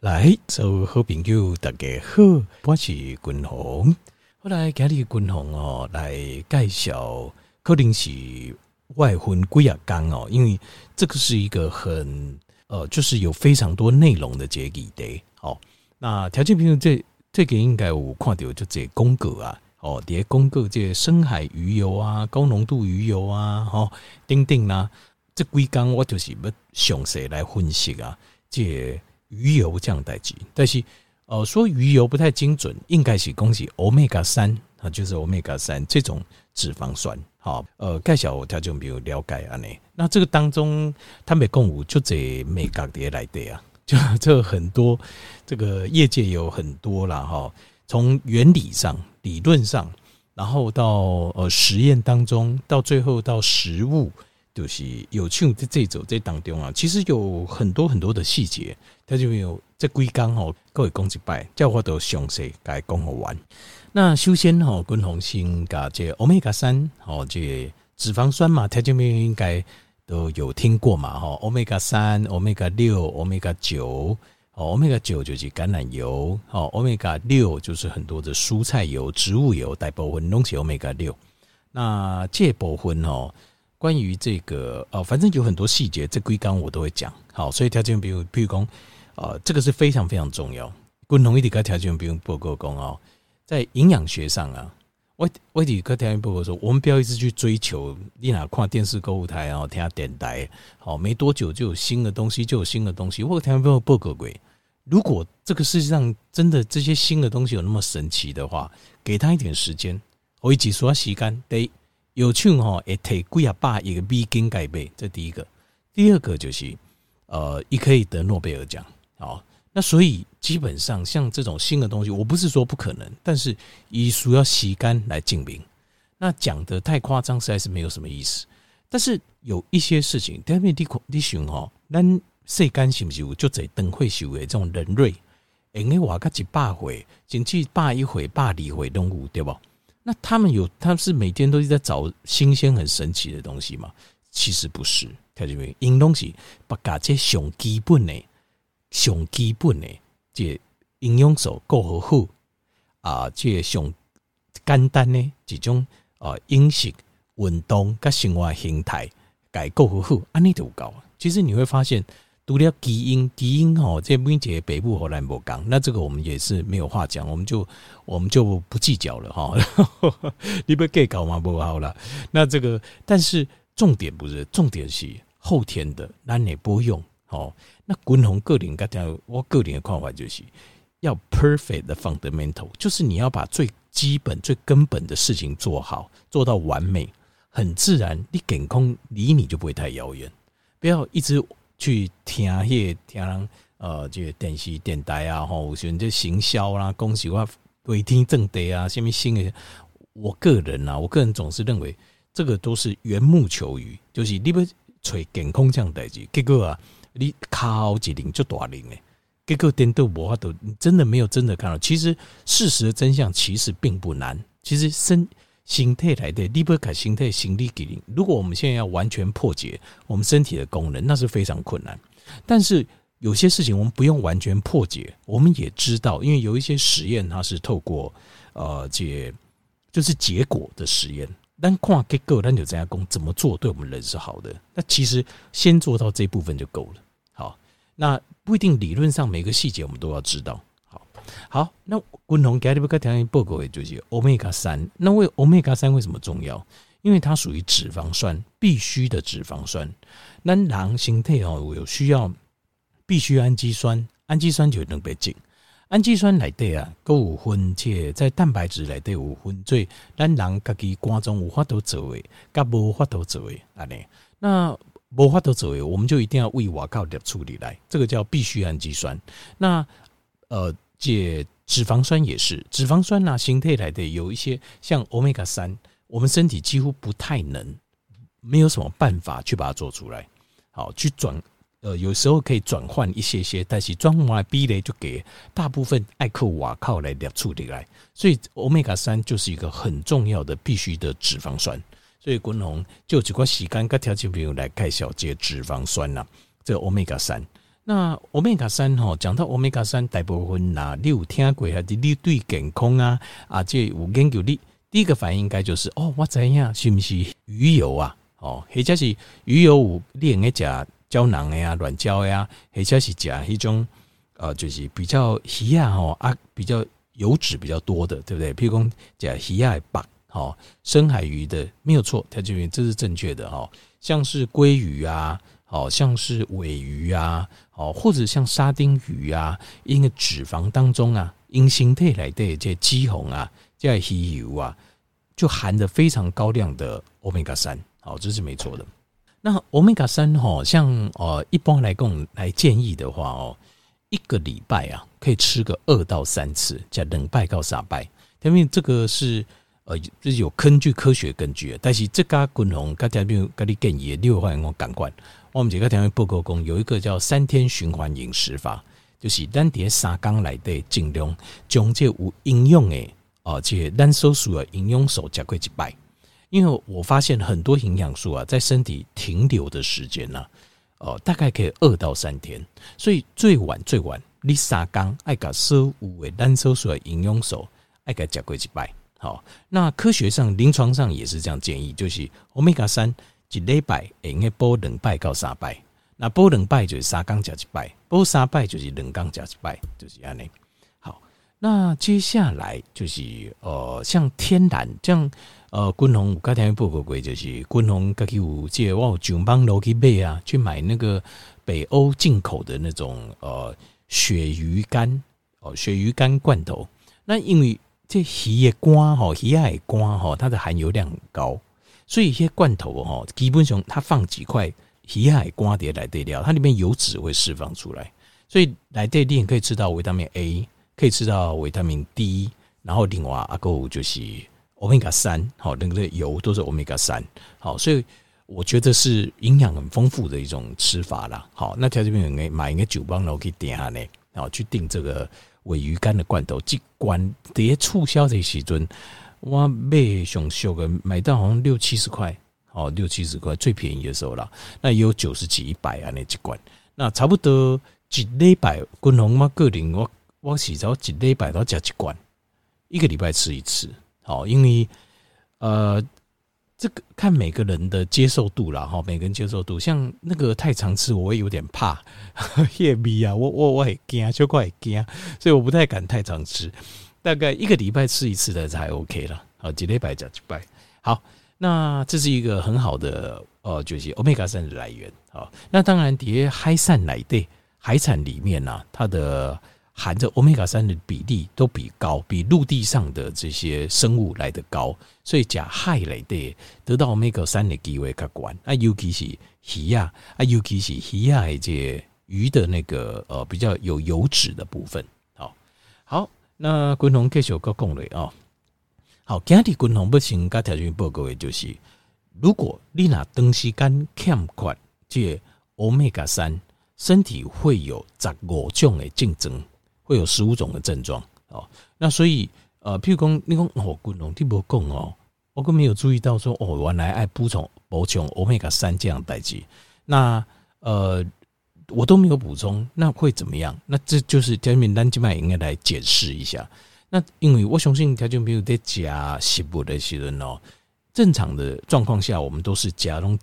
来，所有好朋友大家好，我是君鸿。后来今日君鸿哦来介绍，可能是外婚几啊讲哦，因为这个是一个很呃，就是有非常多内容的这个议题。好，那条件朋友这这个应该有看到就这公告啊，哦，这公告这深海鱼油啊，高浓度鱼油啊，哦，等等啊，这几缸我就是要详细来分析啊，这。鱼油降代志，但是呃说鱼油不太精准，应该是恭喜欧米伽三啊，就是欧米伽三这种脂肪酸。好，呃，介绍条件没有了解啊，呢，那这个当中它每共五就这美嘎碟来的啊，就这很多这个业界有很多了哈，从原理上、理论上，然后到呃实验当中，到最后到实物。就是有趣在这种这当中啊，其实有很多很多的细节，它就有这几讲哦，各位讲一摆，叫我都详细该讲好完。那首先哈，君鸿先讲这欧米伽三哦，这脂肪酸嘛，它这边应该都有听过嘛哈，欧米伽三、欧米伽六、欧米伽九，哦，欧米伽九就是橄榄油，哦，欧米伽六就是很多的蔬菜油、植物油，大部分拢是欧米伽六。那这部分哦。关于这个呃，反正有很多细节，这规纲我都会讲。好，所以条件比如，譬如讲，呃，这个是非常非常重要。共同一点个条件不用报告工哦，在营养学上啊，我我底个条件报告说，我们不要一直去追求，你哪看电视购物台啊，听下电台，好，没多久就有新的东西，就有新的东西。我条件报告报告过，如果这个世界上真的这些新的东西有那么神奇的话，给他一点时间，我一起说时间得。有趣哈，也提几啊百一个美金盖贝，这第一个。第二个就是，呃，也可以得诺贝尔奖。好，那所以基本上像这种新的东西，我不是说不可能，但是以需要时间来证明。那讲得太夸张，实在是没有什么意思。但是有一些事情，特别你你想哈，咱世间是不是有就在灯会修的这种人类，因为我个几百回，甚至百一回、百二回都有，对不？那他们有，他们是每天都是在找新鲜、很神奇的东西吗？其实不是，他这边因东西把这些上基本的、上基本的这营养素够好好啊，这上简单的这种啊饮食、运动跟生活形态，该够好好，安尼就够。其实你会发现。读了基因，基因哦，这每一个北部荷兰博讲，那这个我们也是没有话讲，我们就我们就不计较了哈。你不给搞嘛不好了。那这个，但是重点不是，重点是后天的，那你不用哦。那滚红个人，我个人的看法就是要 perfect 的 fundamental，就是你要把最基本、最根本的事情做好，做到完美，很自然，你健康离你就不会太遥远。不要一直。去听迄个听人呃，这个电视电台啊，吼，有选择行销啦，恭喜我为天正地啊，什么新的？我个人啊，我个人总是认为这个都是缘木求鱼，就是你不找健康这样代志，结果啊，你靠一零就大零诶，结果颠倒无法度，真的没有真的看到。其实事实的真相其实并不难，其实身。心态来的，你不改心态，心理给你。如果我们现在要完全破解我们身体的功能，那是非常困难。但是有些事情我们不用完全破解，我们也知道，因为有一些实验它是透过呃，这就是结果的实验。但跨结构，那就这样工，怎么做对我们人是好的？那其实先做到这部分就够了。好，那不一定理论上每个细节我们都要知道。好，那共同给你们个条件报告的就是欧米伽三。那为欧米伽三为什么重要？因为它属于脂肪酸，必须的脂肪酸。那人形态哦，有需要必须氨基酸，氨基酸就能被进。氨基酸来对啊，够五分且在蛋白质来对五分，所以咱人自己肝脏无法度做诶，甲无法度做诶，安尼。那无法度做诶，我们就一定要为外靠的处理来，这个叫必须氨基酸。那呃。解脂肪酸也是脂肪酸呐，形态来的有一些像欧米伽三，我们身体几乎不太能，没有什么办法去把它做出来，好去转，呃，有时候可以转换一些些，但是专门来逼雷就给大部分爱克瓦靠来的处理来，所以欧米伽三就是一个很重要的必须的脂肪酸，所以滚红就几块时间跟条件朋友来介绍这脂肪酸呐，这欧米伽三。那欧米伽三吼，讲到欧米伽三，大部分呐，你有听过还是你对健康啊啊，这有研究你第一个反应应该就是哦，我知影是不是鱼油啊？哦，或者是鱼油有你用个食胶囊的呀、软胶呀，或者是食一种呃，就是比较鱼啊吼啊，比较油脂比较多的，对不对？譬如讲食鱼啊白，吼深海鱼的没有错，它这边这是正确的哈，像是鲑鱼啊。好像是尾鱼啊，哦，或者像沙丁鱼啊，因为脂肪当中啊，因形态来的这肌红啊，这鱼油啊，就含着非常高量的欧米伽三，好，这是没错的。那欧米伽三，哈，像呃，一般来跟我们来建议的话哦，一个礼拜啊，可以吃个二到三次，叫冷拜到三拜，因为这个是。呃，这是有根据科学根据，但是这家滚红，大家没有跟你建议，六万我感官。我们这个台湾报告讲，有一个叫三天循环饮食法，就是咱在三缸来的尽量将这有营养的哦，且咱所需的营养素加过一摆。因为我发现很多营养素啊，在身体停留的时间呢，哦，大概可以二到三天，所以最晚最晚，你三缸爱甲所有的咱所需的营养素爱甲加过一摆。好，那科学上、临床上也是这样建议，就是欧米伽三一礼拜应该补两拜到三拜，那补两拜就是三工食一拜，补三拜就是两工食一拜，就是安尼。好，那接下来就是呃，像天然，这样呃，军红刚才报告过，就是军红家己有这个，我有上网路去买啊，去买那个北欧进口的那种呃鳕鱼干哦，鳕鱼干罐头，那因为。这鱼的肝吼，鱼的肝吼，它的含油量很高，所以一些罐头哦，基本上它放几块皮海瓜碟来对料，它里面油脂会释放出来，所以来对店可以吃到维他命 A，可以吃到维他命 D，然后另外阿个就是欧米伽三，好，那个油都是欧米伽三，好，所以我觉得是营养很丰富的一种吃法啦。好，那条这边应该买一个酒帮，然后可以点下呢，好去订这个。尾鱼干的罐头，这罐碟促销的时阵，我买上俗的买到好像六七十块，哦，六七十块最便宜的时候了。那也有九十几、一百啊，那几罐，那差不多一礼拜。滚红嘛，个人我我洗澡一礼拜都加几罐，一个礼拜吃一次。好，因为呃。这个看每个人的接受度啦，哈，每个人接受度，像那个太常吃，我也有点怕，夜迷啊，我我我很惊，就怪惊，所以我不太敢太常吃，大概一个礼拜吃一次的才 OK 了，好，几礼拜加几拜，好，那这是一个很好的呃，就是欧米伽三的来源，好，那当然底下海产来的海产里面呢、它的。含着欧米伽三的比例都比高，比陆地上的这些生物来得高，所以甲海来的得到欧米伽三的机会较高。啊，尤其是鱼啊，啊，尤其是鱼啊，这些鱼的那个呃比较有油脂的部分。好，好，那军红继续搁讲嘞哦。好，今日军红不行，甲条件报告的就是，如果你拿长时间欠缺这欧米伽三，身体会有十五种的竞争。会有十五种的症状哦，那所以呃，譬如讲你讲哦，军红你无讲哦，我根本没有注意到说哦，原来爱补充补充欧米伽三这样代志，那呃，我都没有补充，那会怎么样？那这就是条件名单机麦应该来解释一下。那因为我相信条件没有在加食物的时候哦，正常的状况下，我们都是加种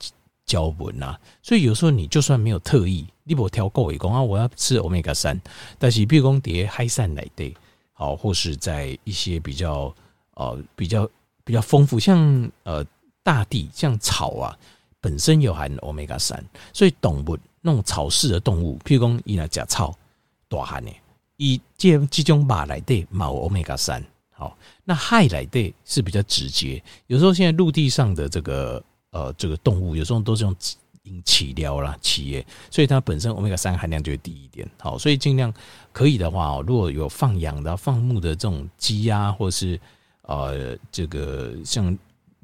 胶原呐，所以有时候你就算没有特意。你不挑够也讲啊！我要吃欧米伽三，但是比如讲碟海产来的，好，或是在一些比较呃比较比较丰富，像呃大地像草啊，本身有含欧米伽三，所以动物那种草食的动物，譬如讲伊那食草大汉的，以这这种马来的冇欧米伽三，好，那海来的是比较直接，有时候现在陆地上的这个呃这个动物，有时候都是用。因起料啦，企业，所以它本身欧米伽三含量就会低一点。好，所以尽量可以的话，如果有放养的、放牧的这种鸡啊，或是呃这个像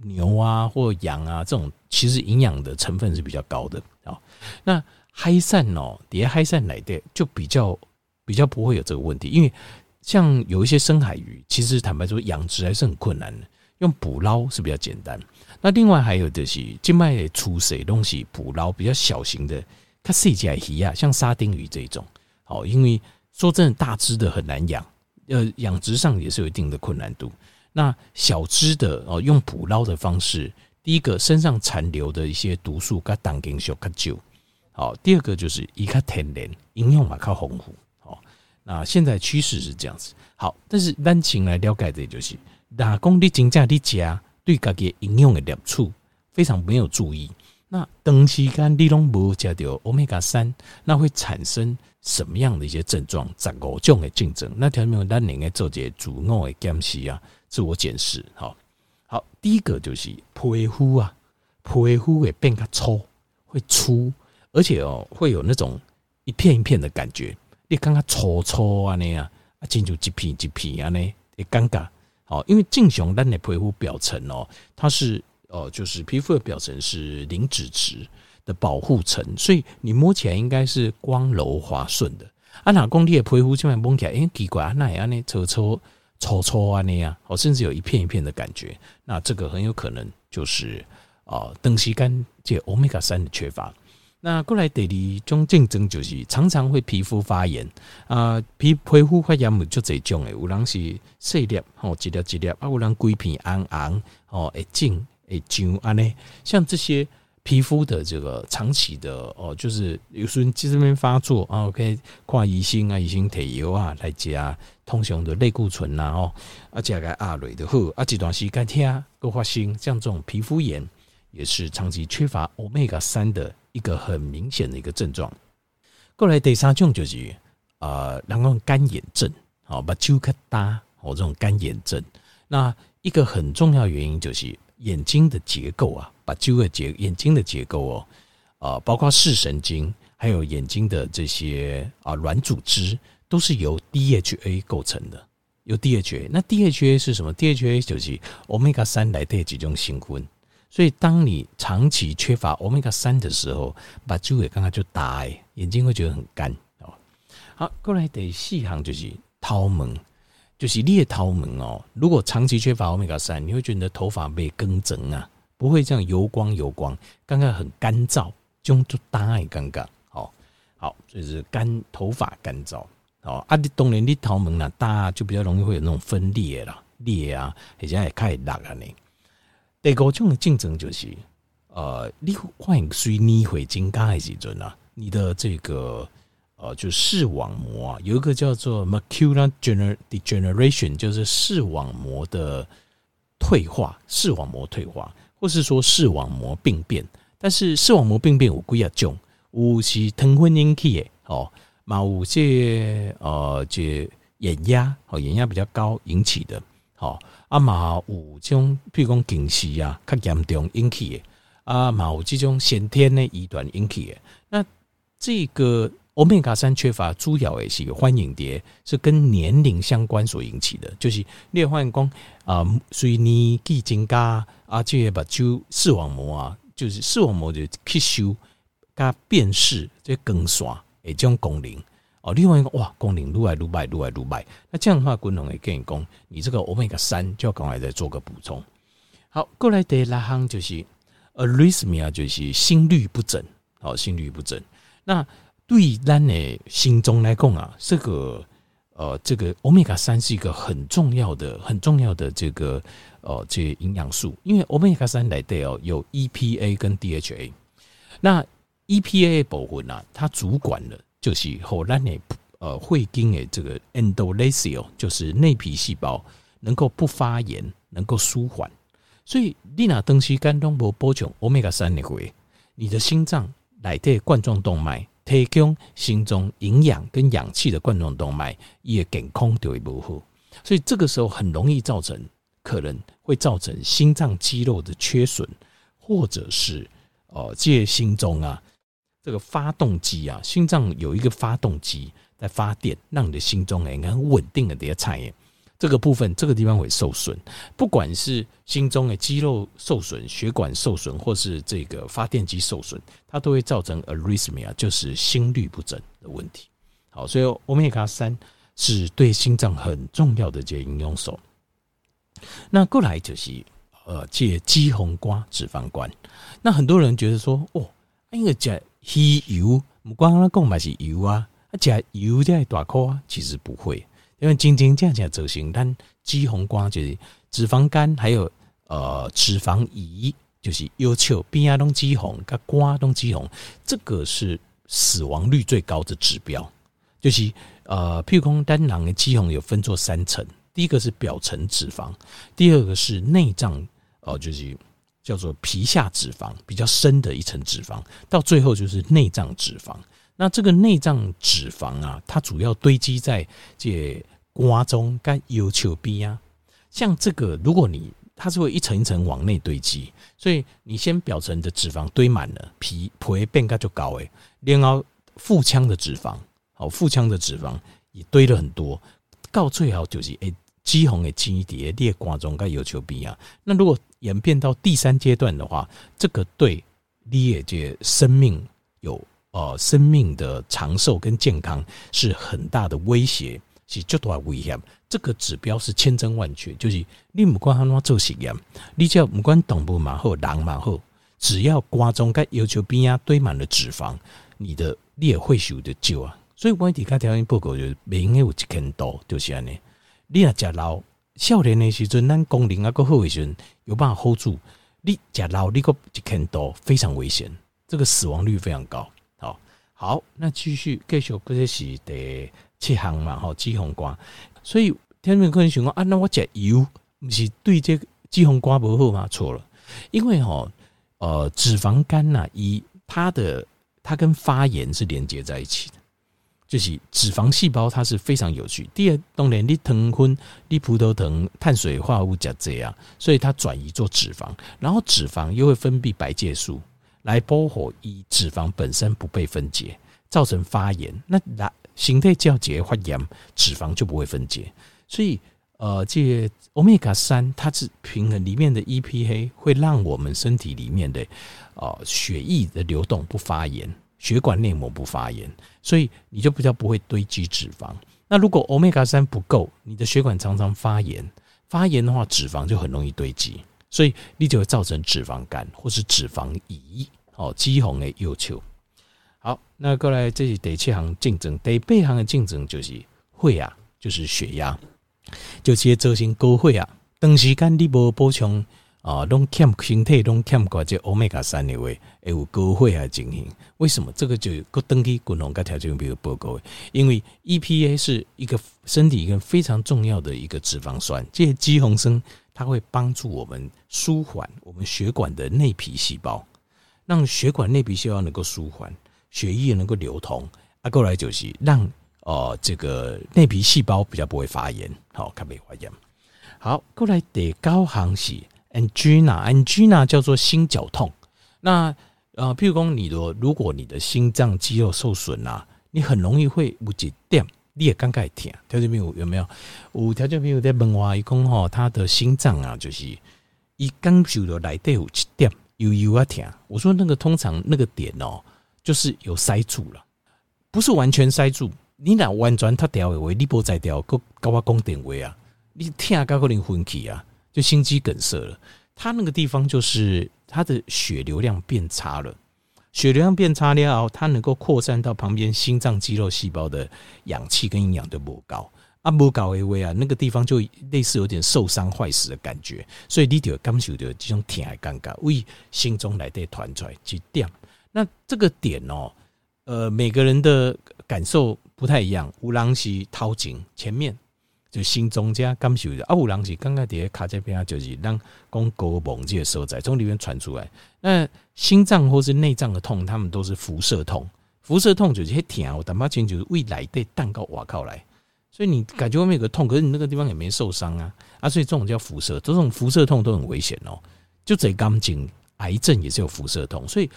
牛啊或羊啊这种，其实营养的成分是比较高的。好，那海散哦，底下海产来的就比较比较不会有这个问题，因为像有一些深海鱼，其实坦白说养殖还是很困难的，用捕捞是比较简单。那另外还有就是，静脉的出水东西捕捞比较小型的，它细起来鱼啊，像沙丁鱼这种，好，因为说真的，大只的很难养，呃，养殖上也是有一定的困难度。那小只的哦，用捕捞的方式，第一个身上残留的一些毒素，它挡根小较久，好，第二个就是一个天然，营养嘛靠丰富，好，那现在趋势是这样子，好，但是单情来了解的就是，打工的真正的家对家己营养的摄取非常没有注意。那长时间你拢无食到欧米伽三，那会产生什么样的一些症状？十五种的竞争，那条目咱应该做些自我的检视啊，自我检视。好，好，第一个就是皮肤啊，皮肤会变较粗，会粗，而且哦会有那种一片一片的感觉，你感觉粗粗啊那样啊，进入一片一片啊呢，也尴尬。好，因为正常咱的皮肤表层哦，它是。哦，就是皮肤的表层是磷脂质的保护层，所以你摸起来应该是光柔滑顺的。啊，哪工地的皮肤这样摸起来，哎，奇怪，那样呢，搓搓搓搓啊那样，哦，甚至有一片一片的感觉，那这个很有可能就是啊，长时间这欧米伽三的缺乏。那过来第二种竞争就是常常会皮肤发炎啊，皮皮肤发炎就这种诶，有人是细粒哦，一粒一粒啊，有人规片红红哦，会肿。诶，就安呢，像这些皮肤的这个长期的哦，就是有时候这边发作啊，可以看医生啊、乙锌铁油啊来加通常的类固醇呐哦，啊加个阿瑞的后啊，这段时间天都发生像这种皮肤炎，也是长期缺乏欧米伽三的一个很明显的一个症状。过来第三种就是啊，然后干眼症，好把揪开大哦，这种干眼症，那一个很重要原因就是。眼睛的结构啊，把这个结眼睛的结构哦，啊，包括视神经，还有眼睛的这些啊软组织，都是由 DHA 构成的。由 DHA，那 DHA 是什么？DHA 就是欧米伽三来的几种成分。所以，当你长期缺乏欧米伽三的时候，把这个刚刚就大，眼睛会觉得很干哦。好，过来第四行就是头门。就是你的头毛哦，如果长期缺乏欧米伽三，你会觉得你的头发被更整啊，不会这样油光油光，刚刚很干燥，就就大爱刚刚。好，好，就是干头发干燥。哦，啊，你当然你头毛呢大，就比较容易会有那种分裂啦，裂啊，而且也开始辣啊呢。第五种的竞争就是，呃，你换水逆回增加的时阵啊，你的这个。呃，就视网膜啊，有一个叫做 macular degeneration，就是视网膜的退化，视网膜退化，或是说视网膜病变。但是视网膜病变有几啊种，有是疼昏引起的哦，嘛有些呃，这眼压哦，眼压比较高引起的，好啊，嘛有这种譬如讲近视啊，较严重引起的啊，嘛有这种先天的遗传引起的。那这个。欧米伽三缺乏主要的是欢迎蝶，是跟年龄相关所引起的，就是你发现讲啊，随年纪增加啊，这个把就视网膜啊，就是视网膜就吸收加辨识这更刷诶，这种功能哦，另外一个哇，功能愈来愈坏，愈来愈坏，那这样的话，功能会跟你讲，你这个欧米伽三就要赶快再做个补充。好，过来第六项就是 arrhythmia，就是心律不整，好，心律不整，那。对咱的心中来讲啊，这个呃，这个欧米伽三是一个很重要的、很重要的这个呃，这营养素。因为欧米伽三来的哦，有 EPA 跟 DHA。那 EPA 部分啊，它主管了就是后咱的呃会经的这个 endothelium，就是内皮细胞能够不发炎，能够舒缓。所以你那东西肝东不补充欧米伽三的话，你的心脏来的冠状动脉。提供心中营养跟氧气的冠状动脉也健康就会不好，所以这个时候很容易造成，可能会造成心脏肌肉的缺损，或者是哦，借心中啊这个发动机啊，心脏有一个发动机在发电，让你的心中哎很稳定的这些产业。这个部分，这个地方会受损，不管是心中的肌肉受损、血管受损，或是这个发电机受损，它都会造成 arrhythmia，就是心律不整的问题。好，所以欧米伽三是对心脏很重要的这个营养素。那过来就是呃，借肌红瓜脂肪肝。那很多人觉得说，哦，那个叫鱼油不光他讲嘛是油啊，啊食油在大块啊，其实不会，因为真真正正走形，但脂肪肝就是脂肪肝，还有呃脂肪胰，就是要求边啊拢脂肪，跟肝拢脂肪，这个是死亡率最高的指标。就是呃，譬如说单囊的脂肪有分作三层，第一个是表层脂肪，第二个是内脏，哦，就是。叫做皮下脂肪，比较深的一层脂肪，到最后就是内脏脂肪。那这个内脏脂肪啊，它主要堆积在这瓜中跟腰丘边啊。像这个，如果你它是会一层一层往内堆积，所以你先表层的脂肪堆满了，皮皮变个就高诶。然后腹腔的脂肪，好，腹腔的脂肪也堆了很多，到最后就是诶。脂肪的基底裂瓜中跟腰丘边啊。那如果演变到第三阶段的话，这个对你的生命有呃生命的长寿跟健康是很大的威胁，是绝对危险。这个指标是千真万确，就是你不管安怎做实验，你只要不管动物嘛好，人嘛好，只要瓜中跟腰丘边啊堆满了脂肪，你的你也会受得救啊。所以我底下条件报告就是每应该有一千多，就是安尼。你若食老少年的时阵，咱功能啊，够好的时阵，有办法 hold 住。你食老，你个一千多，非常危险，这个死亡率非常高。好，好，那继续继续，这是第七项嘛，吼，脂肪肝。所以听众可能想讲啊，那我食油，不是对这脂肪肝不好吗？错了，因为吼，呃，脂肪肝呐，一它的它跟发炎是连接在一起的。就是脂肪细胞，它是非常有趣。第二，当然你糖分、你葡萄糖、碳水化合物加这样，所以它转移做脂肪，然后脂肪又会分泌白介素来保护以脂肪本身不被分解，造成发炎。那来形态较结发炎，脂肪就不会分解。所以，呃，这欧米伽三它是平衡里面的 EPA，会让我们身体里面的呃血液的流动不发炎。血管内膜不发炎，所以你就比较不会堆积脂肪。那如果欧米伽三不够，你的血管常常发炎，发炎的话，脂肪就很容易堆积，所以你就会造成脂肪肝或是脂肪胰哦，脂肪的要求。好，那过来这是第七行竞争，第八行的竞争就是血压，就是血压，就直接造成高血压，长时间你无补充。啊，拢欠身体拢欠过这欧米伽三的话，会有高血压情形。为什么？这个就个登记滚红个条件比较报告。因为 EPA 是一个身体一个非常重要的一个脂肪酸，这些肌红生它会帮助我们舒缓我们血管的内皮细胞，让血管内皮细胞能够舒缓，血液能够流通。啊，过来就是让哦、这个内皮细胞比较不会发炎，好，它没发炎。好，过来第九行是。Angina，Angina 叫做心绞痛。那呃，譬如说你的，如果你的心脏肌肉受损啊，你很容易会有一点，你也刚开始听，条件没有有没有？有条件没有在问话，一讲吼，他的心脏啊，就是一刚受的来得有一点，有有啊听。我说那个通常那个点哦，就是有塞住了，不是完全塞住。你若完全他掉的位，你不再掉，够高我讲点位啊，你听高可能昏去啊。就心肌梗塞了，他那个地方就是他的血流量变差了，血流量变差了，它能够扩散到旁边心脏肌肉细胞的氧气跟营养都不高啊，不高微微啊，那个地方就类似有点受伤坏死的感觉，所以你就感受到这种疼还尴尬，为心中来的团出来几点，那这个点哦，呃，每个人的感受不太一样，有人是掏颈前面。就心中这样感受的啊，有人是刚刚在卡这边啊就是让讲高猛这个所在从里面传出来。那心脏或是内脏的痛，他们都是辐射痛。辐射痛就是很疼，我打麻将就是未来的蛋糕瓦靠来，所以你感觉外面有个痛，可是你那个地方也没受伤啊啊，所以这种叫辐射，这种辐射痛都很危险哦。就这钢筋癌症也是有辐射痛，所以。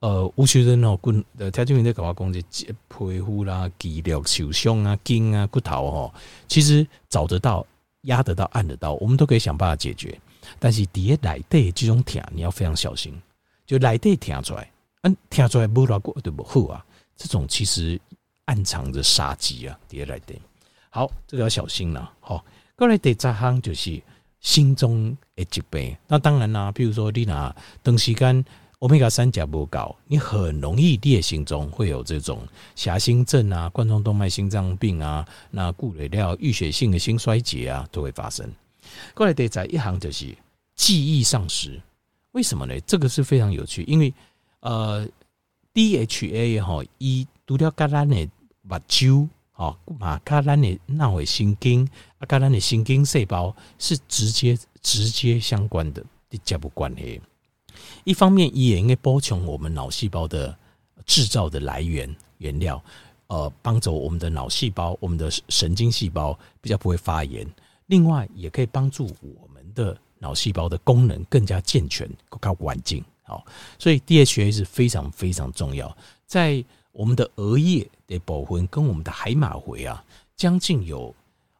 呃，有些人哦，骨呃，条件在搞化工这皮肤啦、肌肉受伤啊、筋啊、骨头哦，其实找得到、压得到、按得到，我们都可以想办法解决。但是底下内底这种疼，你要非常小心。就内底疼出来，嗯，疼出来不拉过对不好啊，这种其实暗藏着杀机啊，底下内底。好，这个要小心了。好，过来第三项就是心中的疾病。那当然啦，比如说你拿长时间。欧米伽三甲不高，你很容易裂心中会有这种狭心症啊、冠状动脉心脏病啊、那固累料淤血性的心衰竭啊都会发生。过来得在一行就是记忆丧失，为什么呢？这个是非常有趣，因为呃，DHA 哈一除了跟咱的目睭哦，嘛跟咱的脑的神经啊，跟咱的神经细胞是直接直接相关的，直接不关系。一方面，也应该补充我们脑细胞的制造的来源原料，呃，帮助我们的脑细胞、我们的神经细胞比较不会发炎。另外，也可以帮助我们的脑细胞的功能更加健全、更加完整。好，所以 DHA 是非常非常重要。在我们的额叶的部分跟我们的海马回啊，将近有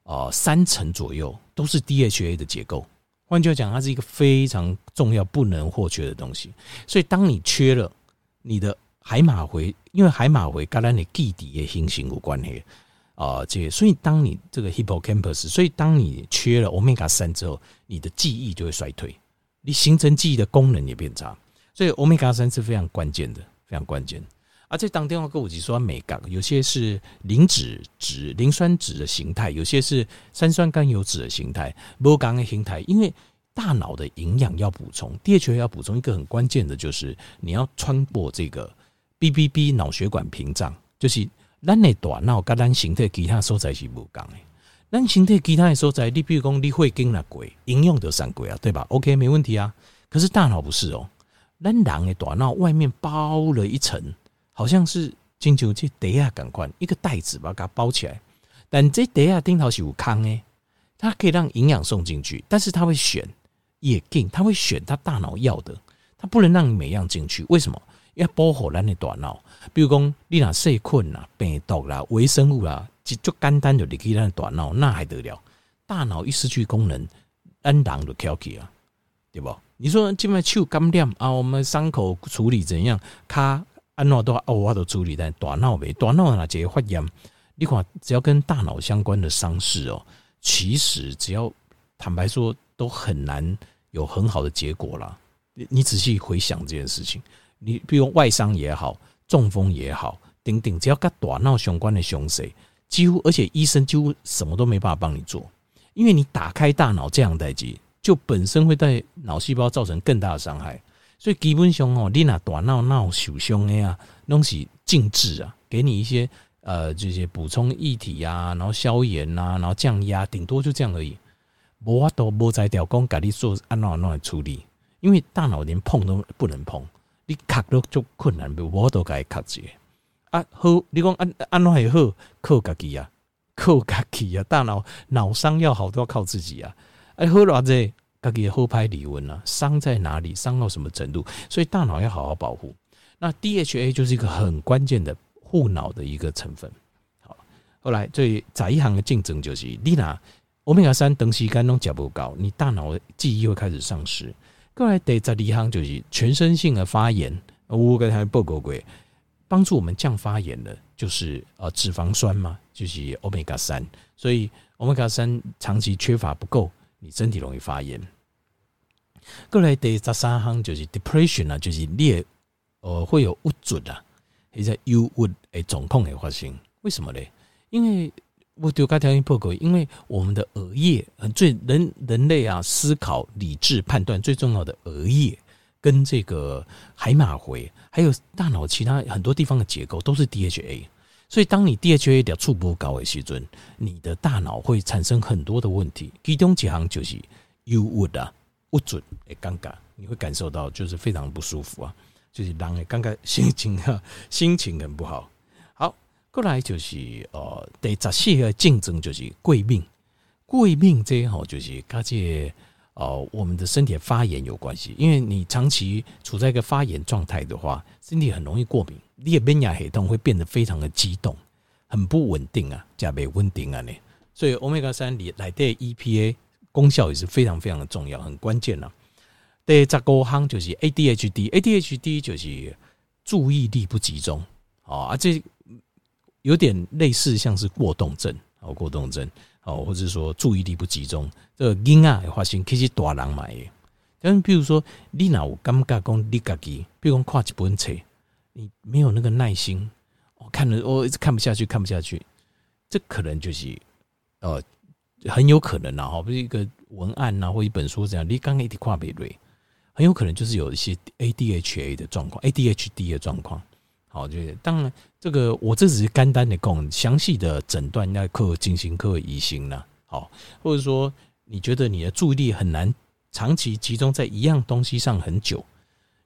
呃三成左右都是 DHA 的结构。换句话讲，它是一个非常重要、不能或缺的东西。所以，当你缺了你的海马回，因为海马回跟咱的记忆的形成有关系。啊，这所以当你这个 hippocampus，所以当你缺了 omega 三之后，你的记忆就会衰退，你形成记忆的功能也变差。所以 omega 三是非常关键的，非常关键。而且当电话购物机说美感，有些是磷脂质、磷酸脂的形态，有些是三酸甘油酯的形态，不钢的形态。因为大脑的营养要补充，DHA 要补充一个很关键的，就是你要穿过这个 BBB 脑血管屏障，就是。咱的大脑跟咱形体其他所在是无共的，咱形体其他的所在，你比如讲你会经那鬼，应用的三鬼啊，对吧？OK，没问题啊。可是大脑不是哦，咱人的大脑外面包了一层，好像是金球这袋啊，赶快一个袋子把它包起来。但这袋啊，顶头是有空诶，它可以让营养送进去，但是它会选也进，它会选它大脑要的，它不能让你每样进去。为什么？要保护咱的大脑。比如讲，你若细菌啦、病毒啦、微生物啦，就就简单就离开咱的大脑，那还得了？大脑一失去功能，咱人就翘起啊，对不？你说这边手感染啊，我们伤口处理怎样？卡安怎都哦，我都处理，但大脑没大脑哪这个发炎？你看，只要跟大脑相关的伤势哦，其实只要坦白说，都很难有很好的结果啦。你你仔细回想这件事情，你比如外伤也好。中风也好，等等，只要跟大脑相关的伤势，几乎而且医生几乎什么都没办法帮你做，因为你打开大脑这样代志，就本身会对脑细胞造成更大的伤害。所以基本上哦，你那大脑脑受伤的啊，拢是静置啊，给你一些呃这些补充液体啊，然后消炎呐，然后降压，顶多就这样而已。无法度无在调工，给你做按怎安怎来处理，因为大脑连碰都不能碰。你卡都就困难，我都该卡住。啊，好，你讲安安怎会好，靠家己啊，靠家己啊。大脑脑伤要好都要靠自己啊。哎，好了这家己后拍理论啊，伤在哪里，伤到什么程度？所以大脑要好好保护。那 DHA 就是一个很关键的护脑的一个成分。好，后来最在一行的竞争就是，你拿欧米伽三等时间拢食不够，你大脑的记忆会开始丧失。过来第十二项就是全身性的发炎，我跟他报告过，帮助我们降发炎的，就是呃脂肪酸嘛，就是欧米伽三，所以欧米伽三长期缺乏不够，你身体容易发炎。过来第十三项就是 depression 啊，就是你呃会有郁卒啊，或者忧郁的状况会发生，为什么呢？因为我丢开条件破口，因为我们的额叶，最人人类啊思考、理智、判断最重要的额叶，跟这个海马回，还有大脑其他很多地方的结构都是 DHA。所以，当你 DHA 的触波高的时阵，你的大脑会产生很多的问题。其中几行就是忧郁啊、不准、诶尴尬，你会感受到就是非常不舒服啊，就是让诶尴尬，心情啊，心情很不好。好过来就是呃，第十四个竞争就是贵命，贵命这些就是跟这呃我们的身体发炎有关系，因为你长期处在一个发炎状态的话，身体很容易过敏，你的免疫系统会变得非常的激动，很不稳定啊，加倍稳定啊呢。所以欧米伽三里来的 EPA 功效也是非常非常的重要，很关键呐。第十五项就是 ADHD，ADHD 就是注意力不集中啊，这。有点类似像是过动症哦，过动症哦，或者说注意力不集中，这个婴儿发现其实大人买的，但是比如说你哪有感觉讲你自己，比如讲看一本册，你没有那个耐心，我看了我一直看不下去，看不下去，这可能就是呃很有可能啊，哈，不是一个文案呐或一本书这样，你刚刚一直看不对，很有可能就是有一些 ADHA 的状况，ADHD 的状况。好，就是当然这个我这只是简单的讲，详细的诊断要靠精神科医生了。好，或者说你觉得你的注意力很难长期集中在一样东西上很久，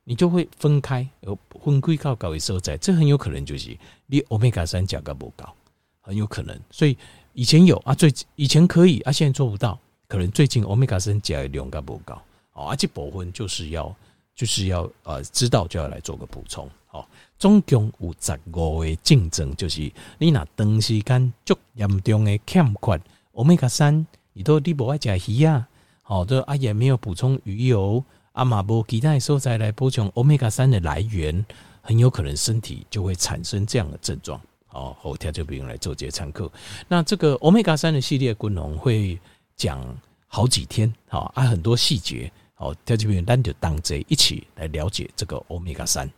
你就会分开，有分归靠搞一收在，这很有可能就是你欧米伽三价格不高，很有可能。所以以前有啊，最以前可以啊，现在做不到，可能最近欧米伽三价的量价不高，哦，而且部分就是要就是要呃知道就要来做个补充，哦。总共有十五个症状，就是你若长时间足严重的欠缺欧米伽三，你都你无爱食鱼啊，好的啊也没有补充鱼油，啊嘛无其他所在来补充欧米伽三的来源，很有可能身体就会产生这样的症状。哦，后天就不用来做这些参考。那这个欧米伽三的系列，功能会讲好几天，好啊，很多细节，好，条就不用单就当这一起来了解这个欧米伽三。